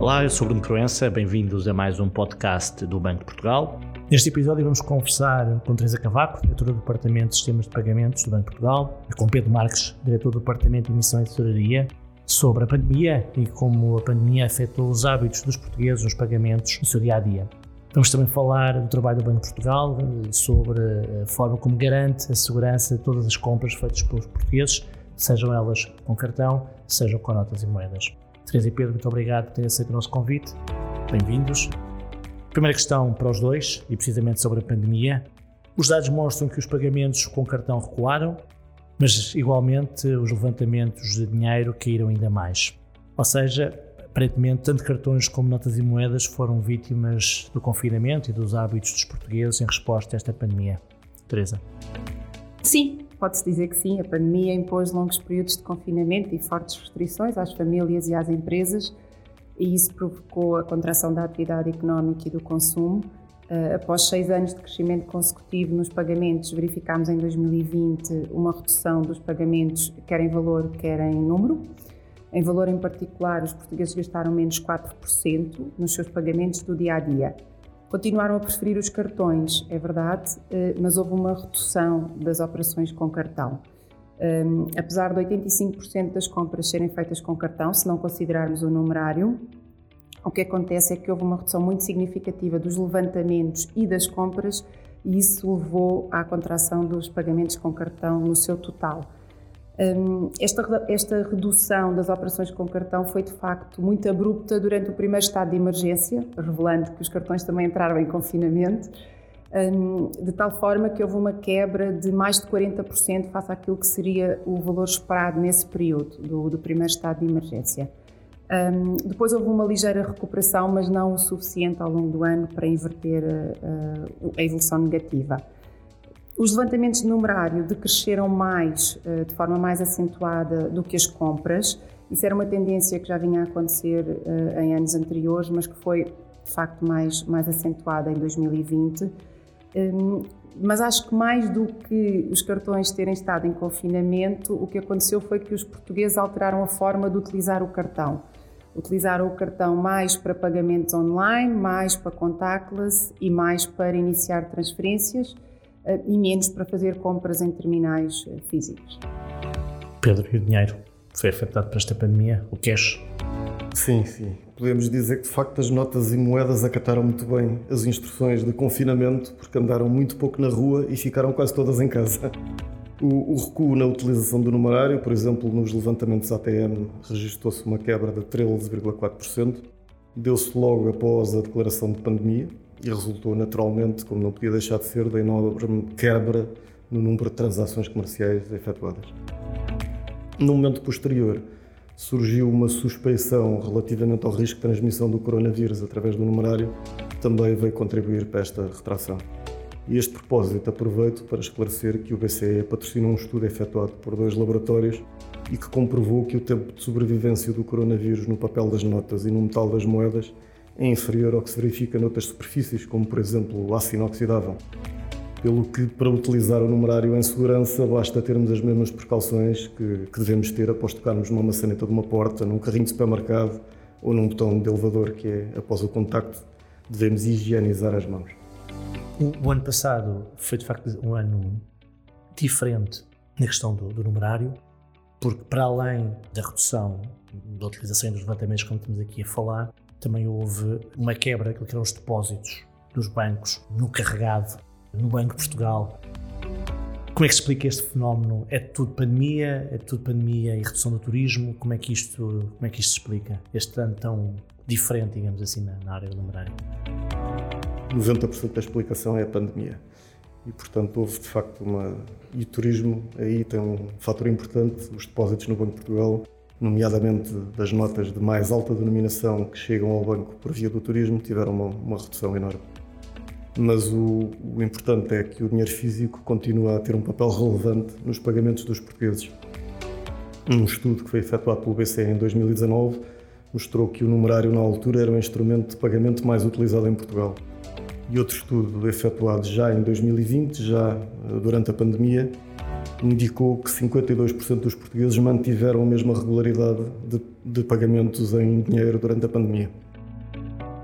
Olá, eu sou Bruno Proença, bem-vindos a mais um podcast do Banco de Portugal. Neste episódio vamos conversar com Teresa Cavaco, diretora do Departamento de Sistemas de Pagamentos do Banco de Portugal, e com Pedro Marques, diretor do Departamento de Emissão e Tesouraria, sobre a pandemia e como a pandemia afetou os hábitos dos portugueses nos pagamentos no seu dia-a-dia. Vamos também falar do trabalho do Banco de Portugal, sobre a forma como garante a segurança de todas as compras feitas pelos portugueses, sejam elas com cartão, sejam com notas e moedas. Teresa e Pedro, muito obrigado por terem aceito o nosso convite. Bem-vindos. Primeira questão para os dois, e precisamente sobre a pandemia. Os dados mostram que os pagamentos com cartão recuaram, mas igualmente os levantamentos de dinheiro caíram ainda mais. Ou seja, aparentemente, tanto cartões como notas e moedas foram vítimas do confinamento e dos hábitos dos portugueses em resposta a esta pandemia. Teresa. Sim, pode-se dizer que sim, a pandemia impôs longos períodos de confinamento e fortes restrições às famílias e às empresas, e isso provocou a contração da atividade económica e do consumo. Uh, após seis anos de crescimento consecutivo nos pagamentos, verificámos em 2020 uma redução dos pagamentos, quer em valor, quer em número. Em valor em particular, os portugueses gastaram menos 4% nos seus pagamentos do dia a dia. Continuaram a preferir os cartões, é verdade, eh, mas houve uma redução das operações com cartão. Um, apesar de 85% das compras serem feitas com cartão, se não considerarmos o numerário, o que acontece é que houve uma redução muito significativa dos levantamentos e das compras, e isso levou à contração dos pagamentos com cartão no seu total. Esta, esta redução das operações com cartão foi de facto muito abrupta durante o primeiro estado de emergência, revelando que os cartões também entraram em confinamento, de tal forma que houve uma quebra de mais de 40% face àquilo que seria o valor esperado nesse período do, do primeiro estado de emergência. Um, depois houve uma ligeira recuperação, mas não o suficiente ao longo do ano para inverter uh, a evolução negativa. Os levantamentos de numerário decresceram mais, eh, de forma mais acentuada do que as compras. Isso era uma tendência que já vinha a acontecer eh, em anos anteriores, mas que foi de facto mais, mais acentuada em 2020. Hum, mas acho que mais do que os cartões terem estado em confinamento, o que aconteceu foi que os portugueses alteraram a forma de utilizar o cartão. Utilizaram o cartão mais para pagamentos online, mais para contactless e mais para iniciar transferências e menos para fazer compras em terminais eh, físicos. Pedro, e o dinheiro foi afetado por esta pandemia? O cash? Sim, sim. Podemos dizer que de facto as notas e moedas acataram muito bem as instruções de confinamento porque andaram muito pouco na rua e ficaram quase todas em casa. O, o recuo na utilização do numerário, por exemplo, nos levantamentos ATM, registrou-se uma quebra de 13,4%. Deu-se logo após a declaração de pandemia, e resultou naturalmente, como não podia deixar de ser, da enorme quebra no número de transações comerciais efetuadas. No momento posterior, surgiu uma suspeição relativamente ao risco de transmissão do coronavírus através do numerário, também veio contribuir para esta retração. E este propósito aproveito para esclarecer que o BCE patrocinou um estudo efetuado por dois laboratórios e que comprovou que o tempo de sobrevivência do coronavírus no papel das notas e no metal das moedas é inferior ao que se verifica noutras superfícies, como por exemplo o aço inoxidável. Pelo que, para utilizar o numerário em segurança, basta termos as mesmas precauções que, que devemos ter após tocarmos numa maçaneta de uma porta, num carrinho de supermercado ou num botão de elevador, que é, após o contacto, devemos higienizar as mãos. O, o ano passado foi, de facto, um ano diferente na questão do, do numerário, porque, para além da redução da utilização dos levantamentos, como estamos aqui a falar, também houve uma quebra que eram os depósitos dos bancos no carregado, no Banco de Portugal. Como é que se explica este fenómeno? É tudo pandemia? É tudo pandemia e redução do turismo? Como é que isto, como é que isto se explica? Este ano tão diferente, digamos assim, na, na área do numerário? 90% da explicação é a pandemia. E, portanto, houve de facto uma. E o turismo aí tem um fator importante, os depósitos no Banco de Portugal nomeadamente das notas de mais alta denominação que chegam ao banco por via do turismo, tiveram uma, uma redução enorme. Mas o, o, importante é que o dinheiro físico continua a ter um papel relevante nos pagamentos dos portugueses. Um estudo que foi efetuado pelo BCE em 2019 mostrou que o numerário na altura era o instrumento de pagamento mais utilizado em Portugal. E outro estudo efetuado já em 2020, já eh, durante a pandemia, indicou que 52% dos portugueses mantiveram a mesma regularidade de, de, pagamentos em dinheiro durante a pandemia.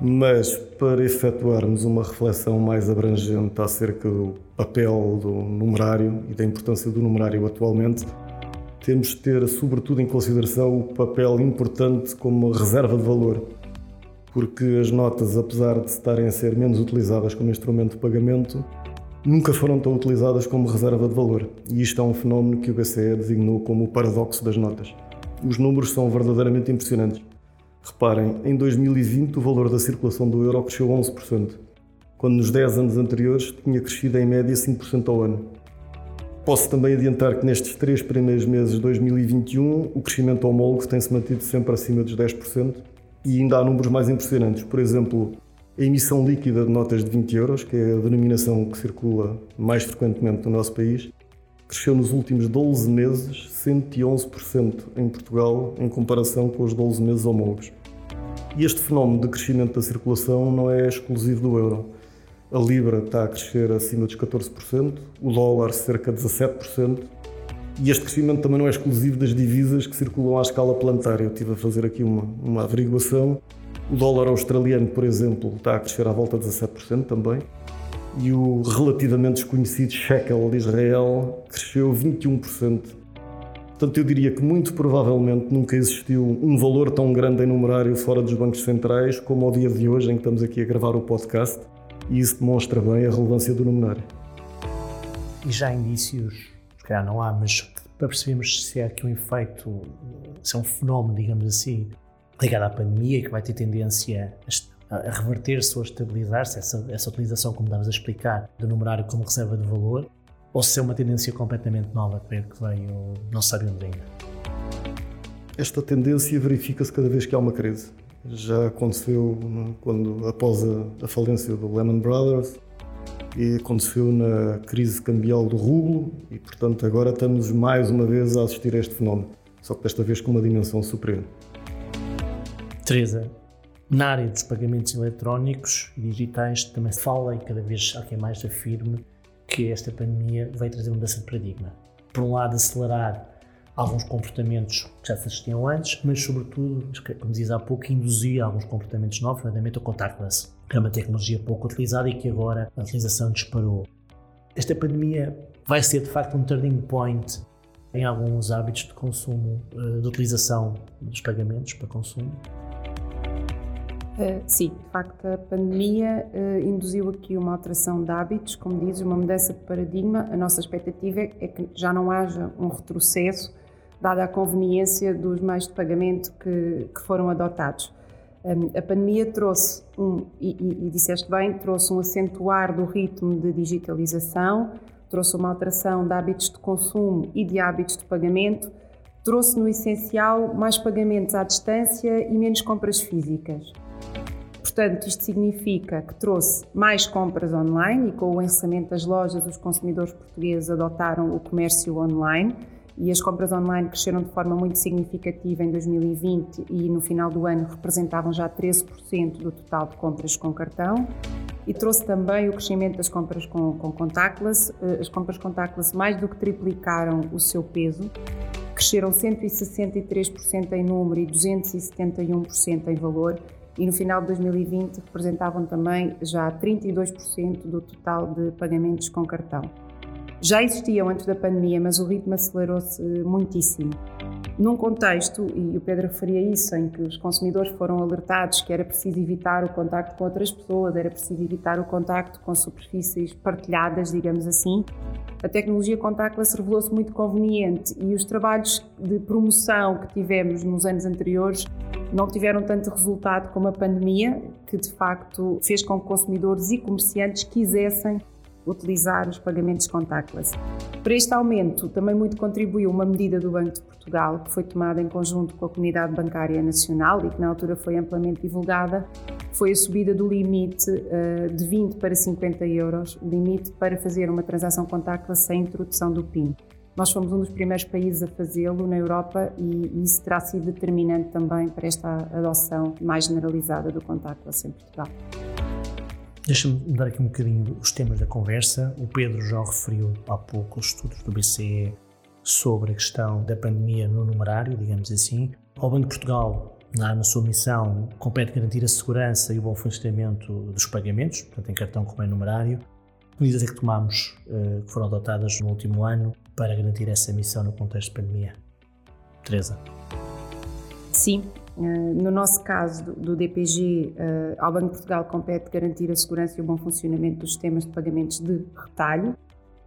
Mas para efetuarmos uma reflexão mais abrangente acerca do papel do numerário e da importância do numerário atualmente, temos de ter, sobretudo, em consideração o papel importante como reserva de valor. Porque as notas, apesar de estarem a ser menos utilizadas como instrumento de pagamento, nunca foram tão utilizadas como reserva de valor. E isto é um fenómeno que o BCE designou como o paradoxo das notas. Os números são verdadeiramente impressionantes. Reparem, em 2020 o valor da circulação do euro cresceu 11%, quando nos 10 anos anteriores tinha crescido em média 5% ao ano. Posso também adiantar que nestes três primeiros meses de 2021 o crescimento homólogo tem-se mantido sempre acima dos 10% e ainda há números mais impressionantes. Por exemplo, a emissão líquida de notas de 20 euros, que é a denominação que circula mais frequentemente no nosso país, cresceu nos últimos 12 meses 111% em Portugal em comparação com os 12 meses homólogos. E este fenómeno de crescimento da circulação não é exclusivo do euro. A Libra está a crescer acima dos 14%, o dólar cerca de 17%, e este crescimento também não é exclusivo das divisas que circulam à escala planetária. Eu estive a fazer aqui uma, uma averiguação. O dólar australiano, por exemplo, está a crescer à volta de 17% também. E o relativamente desconhecido shekel de Israel cresceu 21%. Portanto, eu diria que muito provavelmente nunca existiu um valor tão grande em numerário fora dos bancos centrais como ao dia de hoje em que estamos aqui a gravar o podcast. E isso demonstra bem a relevância do numerário. E já há indícios, se calhar não há, mas para percebermos se é aqui um efeito, se é um fenómeno, digamos assim, ligado à pandemia que vai ter tendência a reverter-se ou a estabilizar-se, essa, essa utilização, como estavas a explicar, do numerário como reserva de valor, ou se é uma tendência completamente nova que veio, não sabemos ainda. Esta tendência verifica-se cada vez que há uma crise. Já aconteceu quando, após a, a falência do Lehman Brothers, e aconteceu na crise cambial do rublo, e portanto agora estamos mais uma vez a assistir a este fenómeno, só que desta vez com uma dimensão superior. Teresa, na área dos pagamentos eletrónicos e digitais também se fala e cada vez há quem mais afirme que esta pandemia vai trazer mudança de paradigma. Por um lado, acelerar alguns comportamentos que já se assistiam antes, mas sobretudo, como dizia há pouco, induzir alguns comportamentos novos, nomeadamente o contactless, que é uma tecnologia pouco utilizada e que agora a utilização disparou. Esta pandemia vai ser de facto um turning point em alguns hábitos de consumo, eh, de utilização dos pagamentos para consumo. Uh, sim, de facto, a pandemia uh, induziu aqui uma alteração de hábitos, como dizes, uma mudança de paradigma. A nossa expectativa é que já não haja um retrocesso, dada a conveniência dos meios de pagamento que, que foram adotados. Um, a pandemia trouxe, um, e, e, e disseste bem, trouxe um acentuar do ritmo de digitalização, trouxe uma alteração de hábitos de consumo e de hábitos de pagamento, trouxe no essencial mais pagamentos à distância e menos compras físicas. Portanto, isto significa que trouxe mais compras online e com o encerramento das lojas, os consumidores portugueses adotaram o comércio online e as compras online cresceram de forma muito significativa em 2020 e no final do ano representavam já 13% do total de compras com cartão. E trouxe também o crescimento das compras com, com contactless. Eh, as compras contactless mais do que triplicaram o seu peso, cresceram 163% em número e 271% em valor e no final de 2020 representavam também já 32% do total de pagamentos com cartão. Já existiam antes da pandemia, mas o ritmo acelerou-se muitíssimo. Num contexto, e o Pedro referia isso, em que os consumidores foram alertados que era preciso evitar o contacto com outras pessoas, era preciso evitar o contacto com superfícies partilhadas, digamos assim, a tecnologia contactless revelou-se muito conveniente e os trabalhos de promoção que tivemos nos anos anteriores não tiveram tanto resultado como a pandemia, que de facto fez com que consumidores e comerciantes quisessem utilizar os pagamentos contactless. Para este aumento, também muito contribuiu uma medida do Banco de Portugal, que foi tomada em conjunto com a Comunidade Bancária Nacional e que na altura foi amplamente divulgada, foi a subida do limite uh, de 20 para 50 euros, limite para fazer uma transação contactless sem introdução do PIN. Nós fomos um dos primeiros países a fazê-lo na Europa e isso terá sido determinante também para esta adoção mais generalizada do contactless em Portugal. Deixa-me mudar aqui um bocadinho os temas da conversa. O Pedro já referiu há pouco os estudos do BCE sobre a questão da pandemia no numerário, digamos assim. O Banco de Portugal na, na sua missão, compete garantir a segurança e o bom funcionamento dos pagamentos, tanto em cartão como em numerário. Que medidas é que tomamos, uh, que foram adotadas no último ano para garantir essa missão no contexto de pandemia? Teresa. Sim, no nosso caso do, DPG, uh, ao Banco de Portugal compete garantir a segurança e o bom funcionamento dos sistemas de pagamentos de retalho,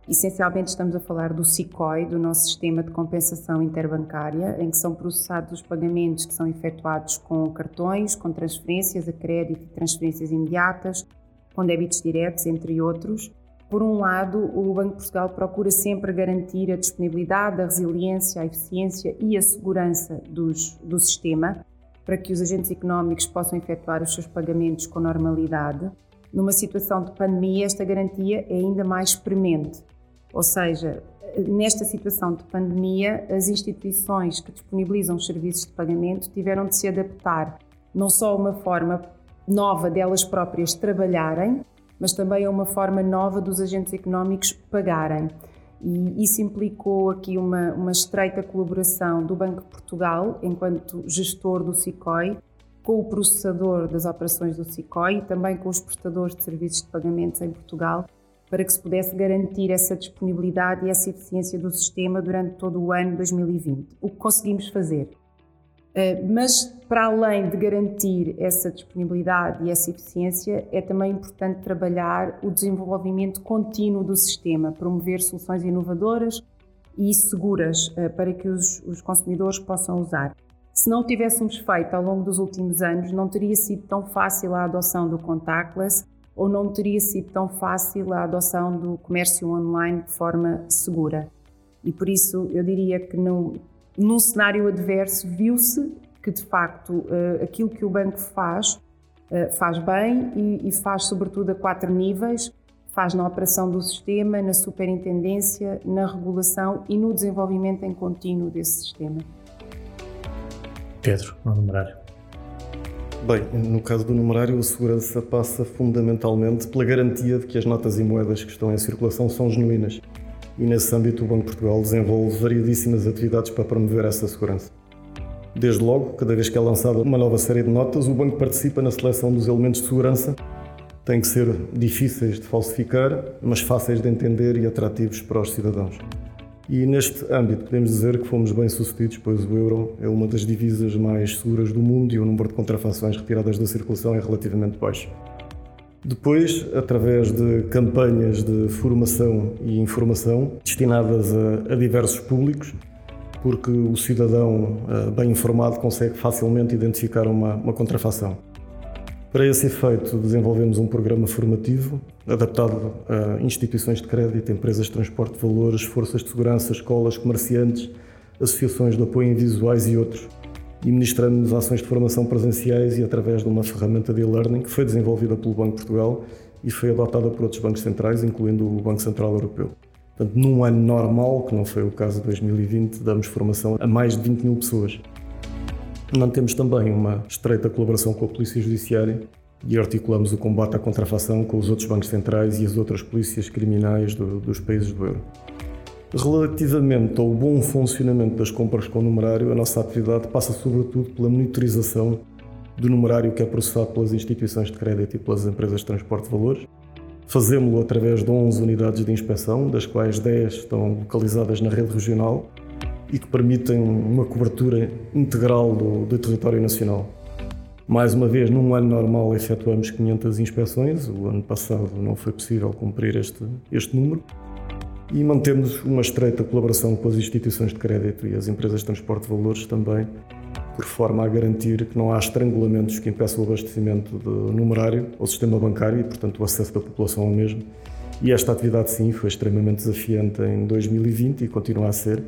Essencialmente estamos a falar do SICOI, do nosso sistema de compensação interbancária, em que são processados os pagamentos que são efetuados com cartões, com transferências a crédito e transferências imediatas, com débitos diretos, entre outros. Por um lado, o Banco de Portugal procura sempre garantir a disponibilidade, a resiliência, a eficiência e a segurança dos, do sistema para que os agentes económicos possam efetuar os seus pagamentos com normalidade. Numa situação de pandemia, esta garantia é ainda mais premente. Ou seja, nesta situação de pandemia, as instituições que disponibilizam os serviços de pagamento tiveram de se adaptar não só a uma forma nova delas próprias trabalharem, mas também a uma forma nova dos agentes económicos pagarem. E isso implicou aqui uma, uma estreita colaboração do Banco de Portugal, enquanto gestor do SICOI, com o processador das operações do SICOI e também com os prestadores de serviços de pagamentos em Portugal, para que se pudesse garantir essa disponibilidade e essa eficiência do sistema durante todo o ano 2020. O que conseguimos fazer? Eh, mas, para além de garantir essa disponibilidade e essa eficiência, é também importante trabalhar o desenvolvimento contínuo do sistema, promover soluções inovadoras e seguras eh, para que os, os consumidores possam usar. Se não tivéssemos feito ao longo dos últimos anos, não teria sido tão fácil a adoção do contactless ou não teria sido tão fácil a adoção do comércio online de forma segura. E por isso eu diria que no, num cenário adverso viu-se que de facto uh, aquilo que o banco faz uh, faz bem e, e, faz sobretudo a quatro níveis, faz na operação do sistema, na superintendência, na regulação e no desenvolvimento em contínuo desse sistema. Pedro, no numerário. Bem, no caso do numerário, a segurança passa fundamentalmente pela garantia de que as notas e moedas que estão em circulação são genuínas. E nesse âmbito, o Banco de Portugal desenvolve variedíssimas atividades para promover essa segurança. Desde logo, cada vez que é lançada uma nova série de notas, o banco participa na seleção dos elementos de segurança. Têm que ser difíceis de falsificar, mas fáceis de entender e atrativos para os cidadãos. E neste âmbito podemos dizer que fomos bem sucedidos, pois o euro é uma das divisas mais seguras do mundo e o número de contrafações retiradas da circulação é relativamente baixo. Depois, através de campanhas de formação e informação destinadas a, a diversos públicos, porque o cidadão uh, bem informado consegue facilmente identificar uma, uma contrafação. Para esse efeito, desenvolvemos um programa formativo adaptado a instituições de crédito, empresas de transporte de valores, forças de segurança, escolas, comerciantes, associações de apoio em visuais e outros. E ministramos ações de formação presenciais e através de uma ferramenta de e-learning que foi desenvolvida pelo Banco de Portugal e foi adotada por outros bancos centrais, incluindo o Banco Central Europeu. Portanto, num ano normal, que não foi o caso de 2020, damos formação a mais de 20 mil pessoas. Mantemos também uma estreita colaboração com a Polícia Judiciária e articulamos o combate à contrafação com os outros bancos centrais e as outras polícias criminais do, dos países do euro. Relativamente ao bom funcionamento das compras com numerário, a nossa atividade passa sobretudo pela monitorização do numerário que é processado pelas instituições de crédito e pelas empresas de transporte de valores. Fazemos-lo através de 11 unidades de inspeção, das quais 10 estão localizadas na rede regional e que permitem uma cobertura integral do, do território nacional. Mais uma vez, num ano normal, efetuamos 500 inspeções. O ano passado não foi possível cumprir este, este número. E mantemos uma estreita colaboração com as instituições de crédito e as empresas de transporte de valores também, por forma a garantir que não há estrangulamentos que impeçam o abastecimento do numerário ao sistema bancário e, portanto, o acesso da população ao mesmo. E esta atividade, sim, foi extremamente desafiante em 2020 e continua a ser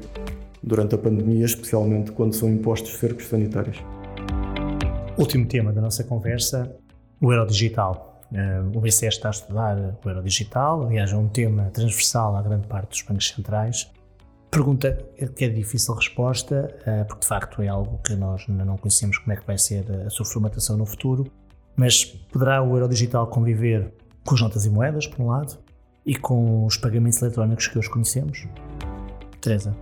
durante a pandemia, especialmente quando são impostos cercos sanitários. Último tema da nossa conversa, o euro digital. Eh, o BCE está a estudar o euro digital, aliás, é um tema transversal à grande parte dos bancos centrais. Pergunta que é difícil resposta, eh, porque de facto é algo que nós ainda não conhecemos como é que vai ser a sua formatação no futuro, mas poderá o euro digital conviver com as notas e moedas, por um lado, e com os pagamentos eletrónicos que hoje conhecemos? Teresa.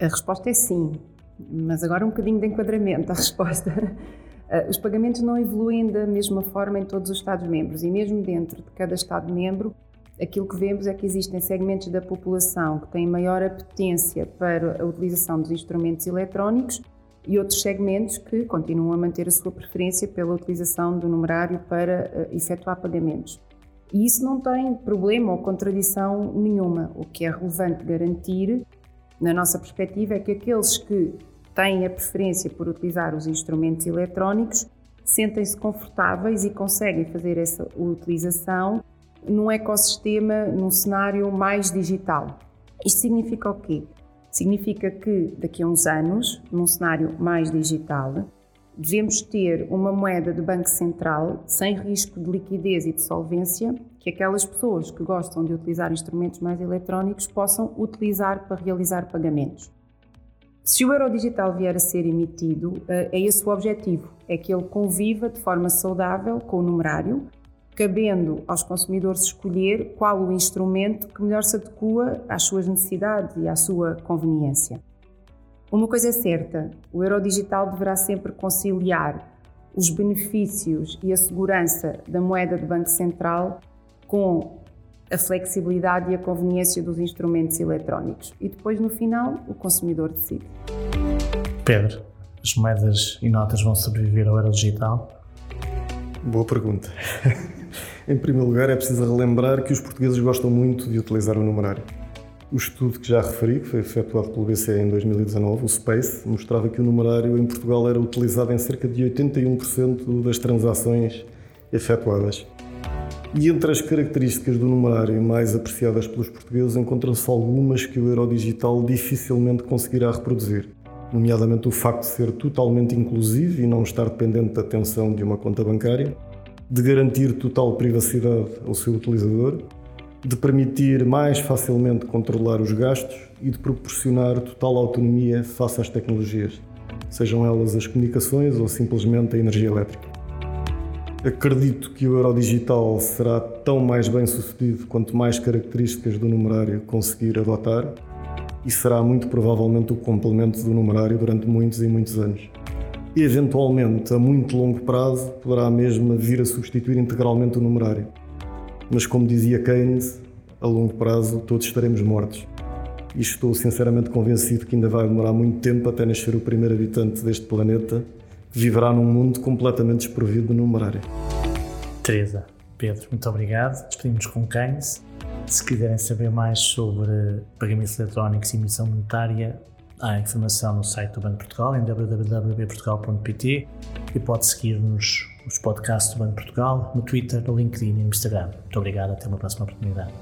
A resposta é sim. mas agora um bocadinho de enquadramento à resposta. Uh, os pagamentos não evoluem da mesma forma em todos os Estados-membros e mesmo dentro de cada Estado-membro, aquilo que vemos é que existem segmentos da população que têm maior apetência para a utilização dos instrumentos eletrónicos e outros segmentos que continuam a manter a sua preferência pela utilização do numerário para uh, efetuar pagamentos. E isso não tem problema ou contradição nenhuma. O que é relevante garantir, na nossa perspectiva, é que aqueles que têm a preferência por utilizar os instrumentos eletrónicos sentem-se confortáveis e conseguem fazer essa utilização num ecossistema, num cenário mais digital. Isto significa o quê? Significa que daqui a uns anos, num cenário mais digital, devemos ter uma moeda do Banco Central sem risco de liquidez e de solvência, que aquelas pessoas que gostam de utilizar instrumentos mais eletrónicos possam utilizar para realizar pagamentos. Se o euro digital vier a ser emitido, eh, é esse o objetivo, é que ele conviva de forma saudável com o numerário, cabendo aos consumidores escolher qual o instrumento que melhor se adequa às suas necessidades e à sua conveniência. Uma coisa é certa: o euro digital deverá sempre conciliar os benefícios e a segurança da moeda de Banco Central com a flexibilidade e a conveniência dos instrumentos eletrónicos. E depois, no final, o consumidor decide. Pedro, as moedas e notas vão sobreviver ao euro digital? Boa pergunta. Em primeiro lugar, é preciso relembrar que os portugueses gostam muito de utilizar o numerário. O estudo que já referi, que foi efetuado pelo BCE em 2019, o SPACE, mostrava que o numerário em Portugal era utilizado em cerca de 81% das transações efetuadas. E entre as características do numerário mais apreciadas pelos portugueses encontram-se algumas que o euro digital dificilmente conseguirá reproduzir, nomeadamente o facto de ser totalmente inclusivo e não estar dependente da atenção de uma conta bancária, de garantir total privacidade ao seu utilizador, de permitir mais facilmente controlar os gastos e de proporcionar total autonomia face às tecnologias, sejam elas as comunicações ou simplesmente a energia elétrica. Acredito que o euro digital será tão mais bem sucedido quanto mais características do numerário conseguir adotar e será muito provavelmente o complemento do numerário durante muitos e muitos anos e, eventualmente, a muito longo prazo, poderá mesmo vir a substituir integralmente o numerário. Mas, como dizia Keynes, a longo prazo todos estaremos mortos. E estou sinceramente convencido que ainda vai demorar muito tempo até nascer o primeiro habitante deste planeta viverá num mundo completamente desprovido de numerário. Teresa, Pedro, muito obrigado. Despedimos com Keynes. Se quiserem saber mais sobre pagamentos eletrónicos e emissão monetária, Há informação no site do Banco Portugal, em www.portugal.pt e pode seguir-nos nos podcasts do Banco Portugal, no Twitter, no LinkedIn e no Instagram. Muito obrigado, até uma próxima oportunidade.